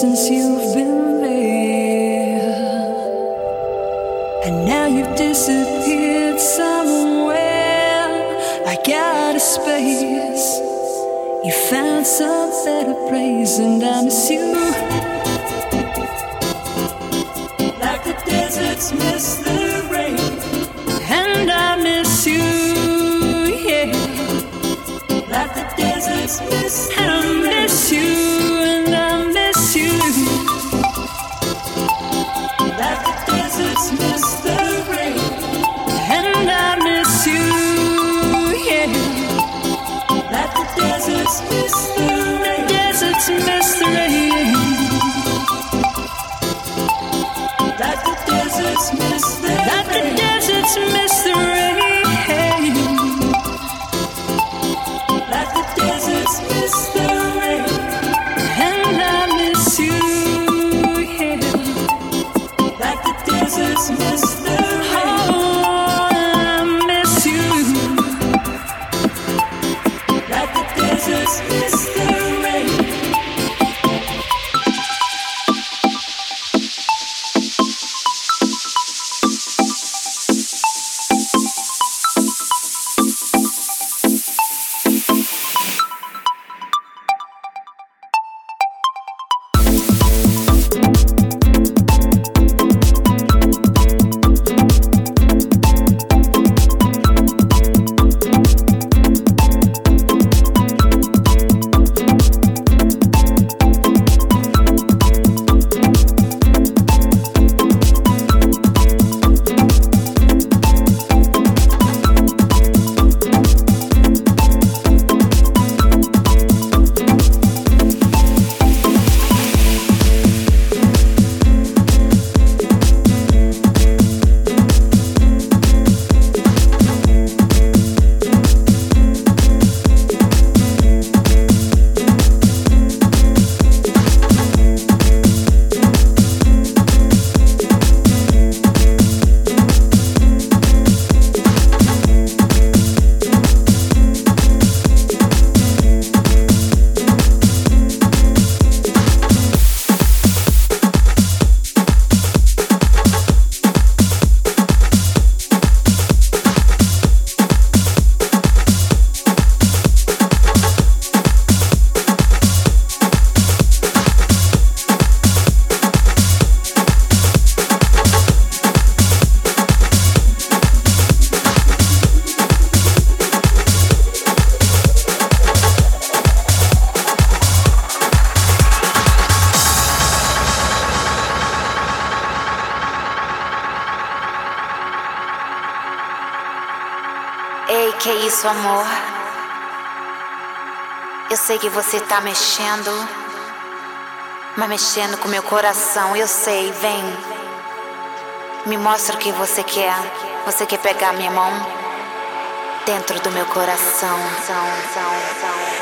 since you've been there, and now you've disappeared somewhere. I got a space, you found some better place, and I miss you. Like the deserts miss the rain, and I miss you, yeah. Like the deserts miss the rain, and I miss you. sei que você tá mexendo, mas mexendo com meu coração. Eu sei, vem. Me mostra o que você quer. Você quer pegar minha mão dentro do meu coração. São, são, são.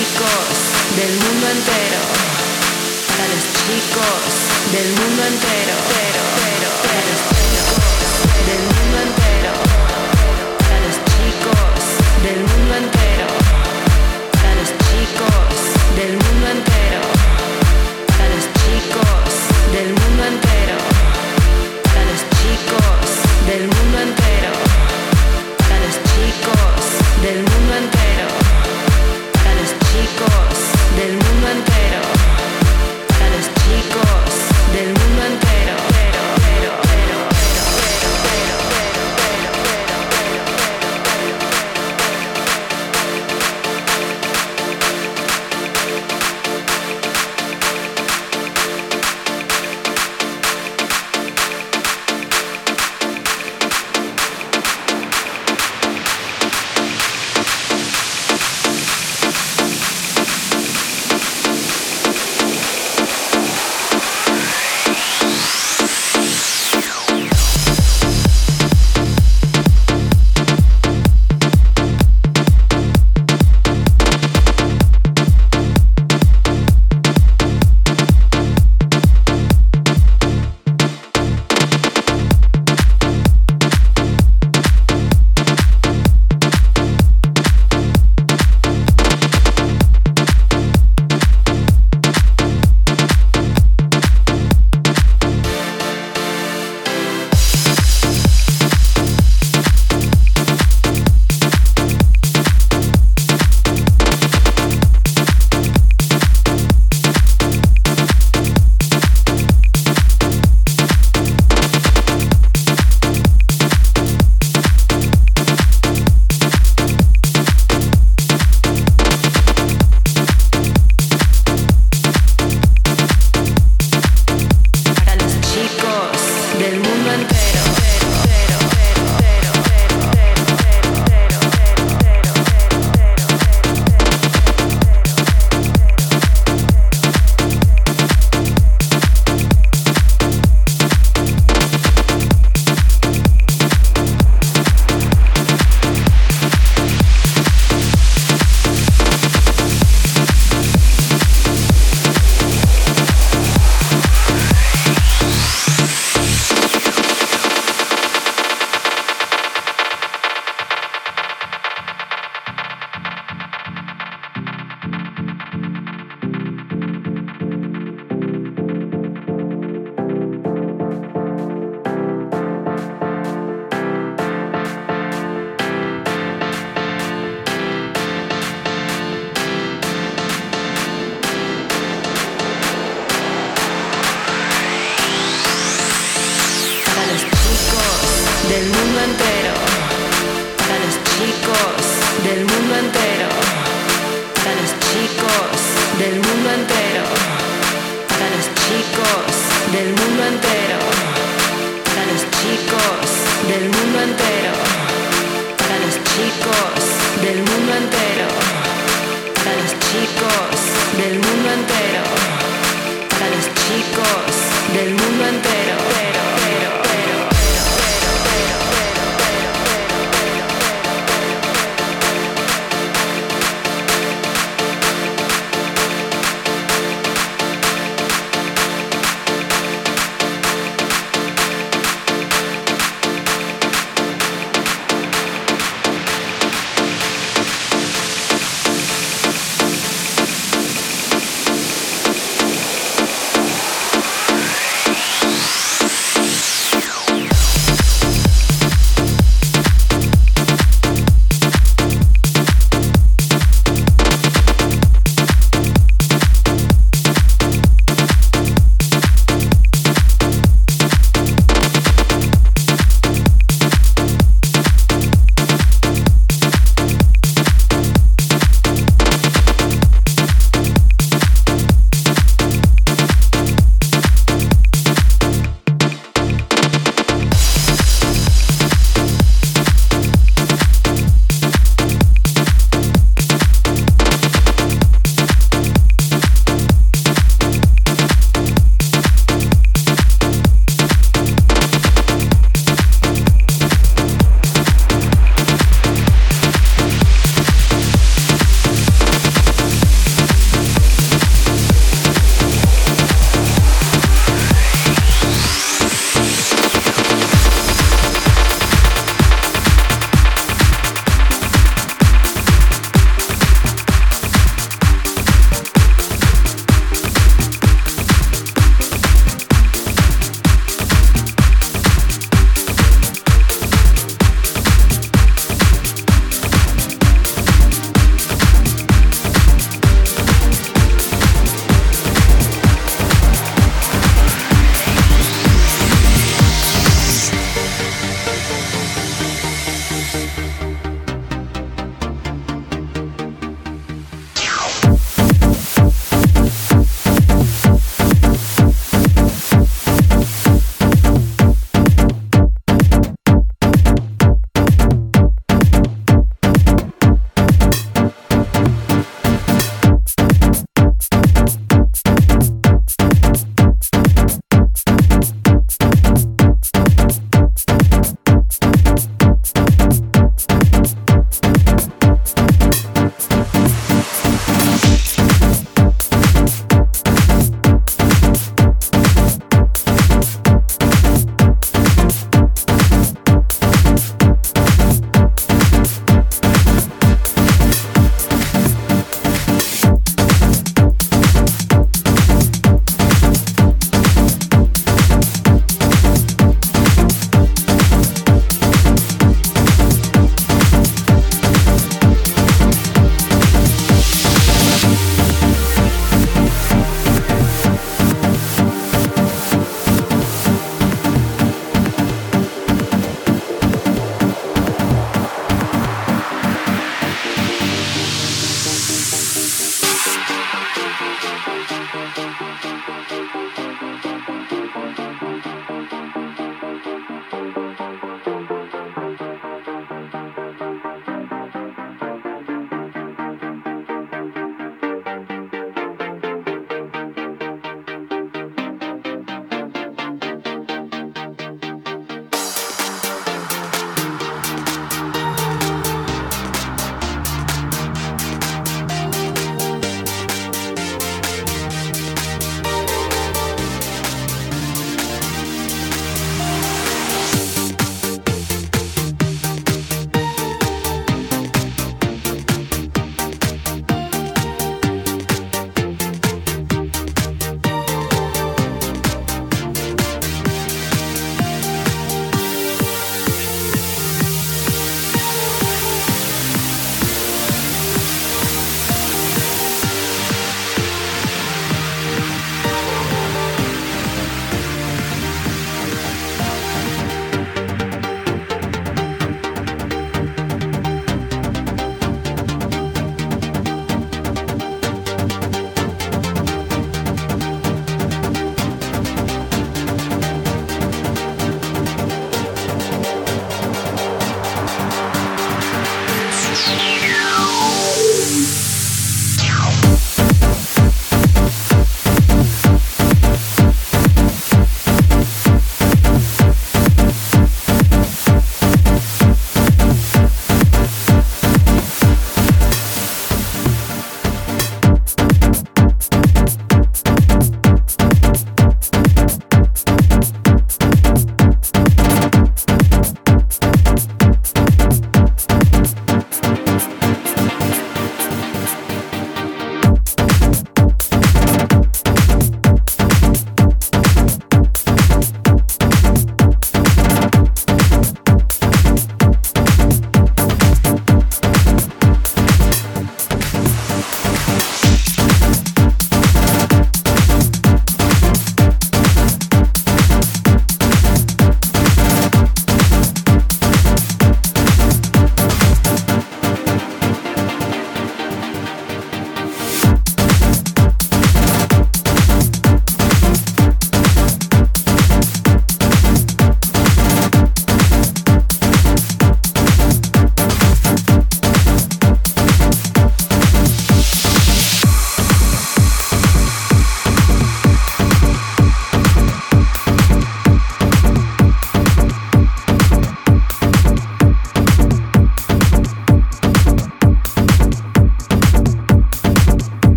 chicos del mundo entero. Para los chicos del mundo entero. Pero, pero, para del mundo entero. Para los chicos del mundo entero.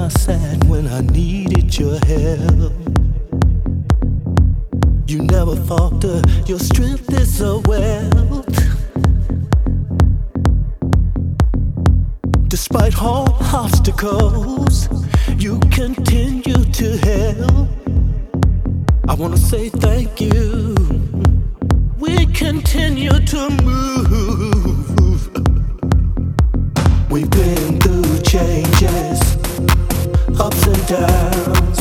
My side when I needed your help. You never falter, your strength is a wealth. Despite all obstacles, you continue to help. I wanna say thank you. We continue to move. We've been through changes, ups and downs.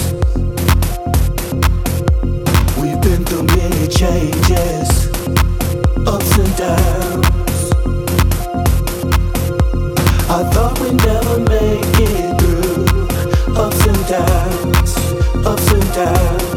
We've been through many changes, ups and downs. I thought we'd never make it through ups and downs, ups and downs.